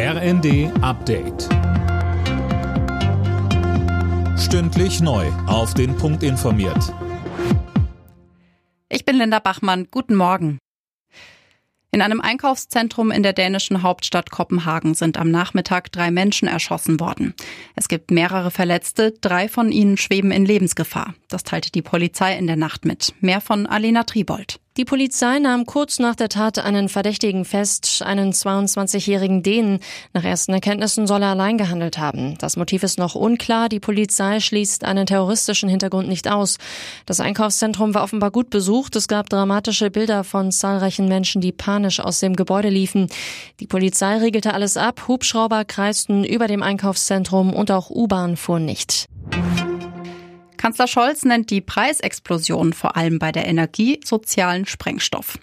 RND Update. Stündlich neu. Auf den Punkt informiert. Ich bin Linda Bachmann. Guten Morgen. In einem Einkaufszentrum in der dänischen Hauptstadt Kopenhagen sind am Nachmittag drei Menschen erschossen worden. Es gibt mehrere Verletzte, drei von ihnen schweben in Lebensgefahr. Das teilte die Polizei in der Nacht mit. Mehr von Alena Tribold. Die Polizei nahm kurz nach der Tat einen Verdächtigen fest, einen 22-jährigen Dänen. Nach ersten Erkenntnissen soll er allein gehandelt haben. Das Motiv ist noch unklar. Die Polizei schließt einen terroristischen Hintergrund nicht aus. Das Einkaufszentrum war offenbar gut besucht. Es gab dramatische Bilder von zahlreichen Menschen, die panisch aus dem Gebäude liefen. Die Polizei regelte alles ab. Hubschrauber kreisten über dem Einkaufszentrum und auch U-Bahn fuhren nicht. Kanzler Scholz nennt die Preisexplosion vor allem bei der Energie sozialen Sprengstoff.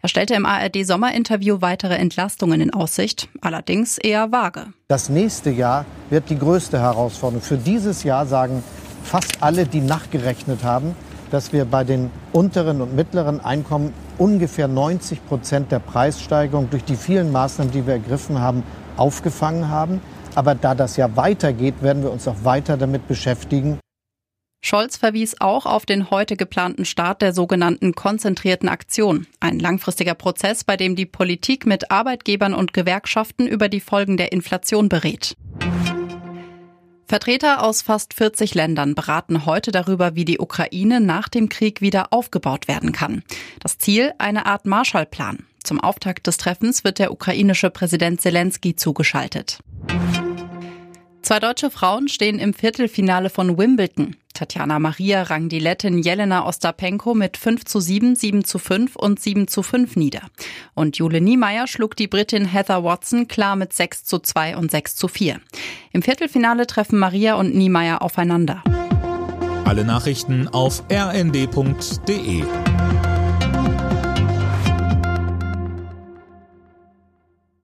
Er stellte im ARD-Sommerinterview weitere Entlastungen in Aussicht, allerdings eher vage. Das nächste Jahr wird die größte Herausforderung. Für dieses Jahr sagen fast alle, die nachgerechnet haben, dass wir bei den unteren und mittleren Einkommen ungefähr 90 Prozent der Preissteigerung durch die vielen Maßnahmen, die wir ergriffen haben, aufgefangen haben. Aber da das ja weitergeht, werden wir uns auch weiter damit beschäftigen. Scholz verwies auch auf den heute geplanten Start der sogenannten konzentrierten Aktion, ein langfristiger Prozess, bei dem die Politik mit Arbeitgebern und Gewerkschaften über die Folgen der Inflation berät. Vertreter aus fast 40 Ländern beraten heute darüber, wie die Ukraine nach dem Krieg wieder aufgebaut werden kann. Das Ziel eine Art Marshallplan. Zum Auftakt des Treffens wird der ukrainische Präsident Zelensky zugeschaltet. Zwei deutsche Frauen stehen im Viertelfinale von Wimbledon. Tatjana Maria rang die Lettin Jelena Ostapenko mit 5 zu 7, 7 zu 5 und 7 zu 5 nieder. Und Jule Niemeyer schlug die Britin Heather Watson klar mit 6 zu 2 und 6 zu 4. Im Viertelfinale treffen Maria und Niemeyer aufeinander. Alle Nachrichten auf rnd.de